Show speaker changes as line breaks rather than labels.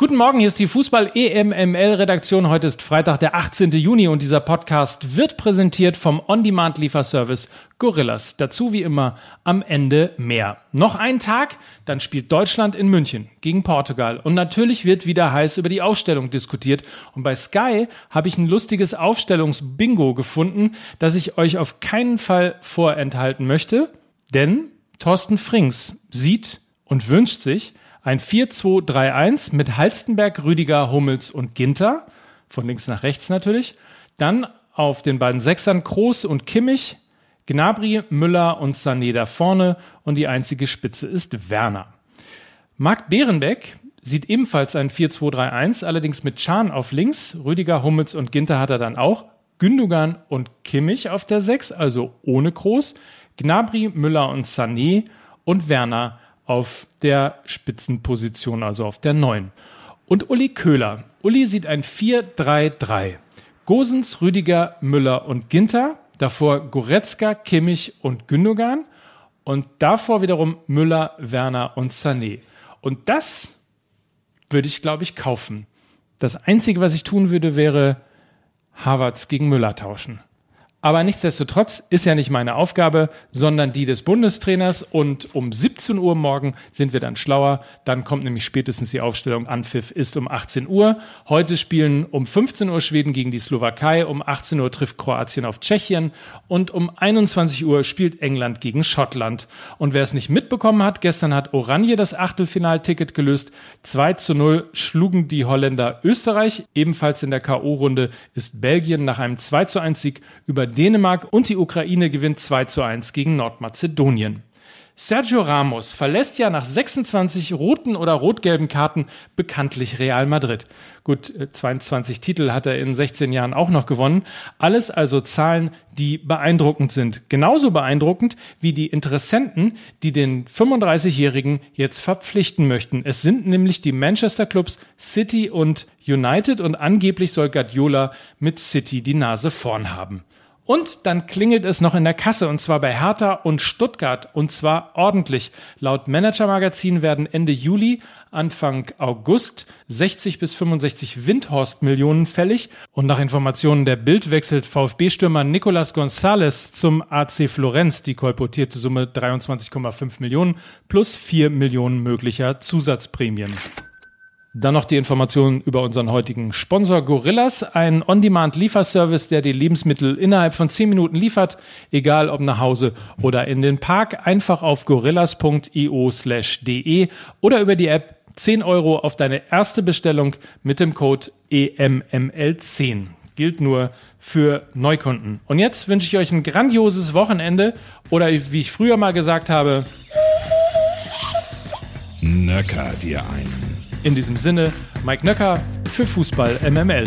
Guten Morgen, hier ist die Fußball-EMML-Redaktion. Heute ist Freitag, der 18. Juni und dieser Podcast wird präsentiert vom On-Demand-Lieferservice Gorillas. Dazu wie immer am Ende mehr. Noch ein Tag, dann spielt Deutschland in München gegen Portugal. Und natürlich wird wieder heiß über die Aufstellung diskutiert. Und bei Sky habe ich ein lustiges Aufstellungsbingo gefunden, das ich euch auf keinen Fall vorenthalten möchte. Denn Thorsten Frings sieht und wünscht sich, ein 4-2-3-1 mit Halstenberg, Rüdiger, Hummels und Ginter. Von links nach rechts natürlich. Dann auf den beiden Sechsern Kroos und Kimmich, Gnabry, Müller und Sané da vorne. Und die einzige Spitze ist Werner. Marc Behrenbeck sieht ebenfalls ein 4-2-3-1, allerdings mit Chan auf links. Rüdiger, Hummels und Ginter hat er dann auch. Gündogan und Kimmich auf der 6, also ohne Kroos. Gnabry, Müller und Sané und Werner auf der Spitzenposition, also auf der 9. Und Uli Köhler. Uli sieht ein 4-3-3. Gosens, Rüdiger, Müller und Ginter. Davor Goretzka, Kimmich und Gündogan. Und davor wiederum Müller, Werner und Sané. Und das würde ich, glaube ich, kaufen. Das Einzige, was ich tun würde, wäre Havertz gegen Müller tauschen. Aber nichtsdestotrotz ist ja nicht meine Aufgabe, sondern die des Bundestrainers. Und um 17 Uhr morgen sind wir dann schlauer. Dann kommt nämlich spätestens die Aufstellung. Anpfiff ist um 18 Uhr. Heute spielen um 15 Uhr Schweden gegen die Slowakei. Um 18 Uhr trifft Kroatien auf Tschechien. Und um 21 Uhr spielt England gegen Schottland. Und wer es nicht mitbekommen hat, gestern hat Oranje das Achtelfinalticket gelöst. 2 zu 0 schlugen die Holländer Österreich. Ebenfalls in der K.O.-Runde ist Belgien nach einem 2 zu 1 Sieg über Dänemark und die Ukraine gewinnt 2 zu 1 gegen Nordmazedonien. Sergio Ramos verlässt ja nach 26 roten oder rot-gelben Karten bekanntlich Real Madrid. Gut, 22 äh, Titel hat er in 16 Jahren auch noch gewonnen. Alles also Zahlen, die beeindruckend sind. Genauso beeindruckend wie die Interessenten, die den 35-Jährigen jetzt verpflichten möchten. Es sind nämlich die Manchester Clubs City und United und angeblich soll Guardiola mit City die Nase vorn haben. Und dann klingelt es noch in der Kasse und zwar bei Hertha und Stuttgart und zwar ordentlich. Laut Manager-Magazin werden Ende Juli, Anfang August 60 bis 65 Windhorst-Millionen fällig und nach Informationen der Bild wechselt VfB-Stürmer Nicolas Gonzalez zum AC Florenz. Die kolportierte Summe 23,5 Millionen plus 4 Millionen möglicher Zusatzprämien. Dann noch die Informationen über unseren heutigen Sponsor Gorillas, ein On-Demand-Lieferservice, der die Lebensmittel innerhalb von 10 Minuten liefert, egal ob nach Hause oder in den Park. Einfach auf gorillas.io slash de oder über die App 10 Euro auf deine erste Bestellung mit dem Code EMML10. Gilt nur für Neukunden. Und jetzt wünsche ich euch ein grandioses Wochenende oder wie ich früher mal gesagt habe,
Nöcker dir einen.
In diesem Sinne, Mike Nöcker für Fußball MML.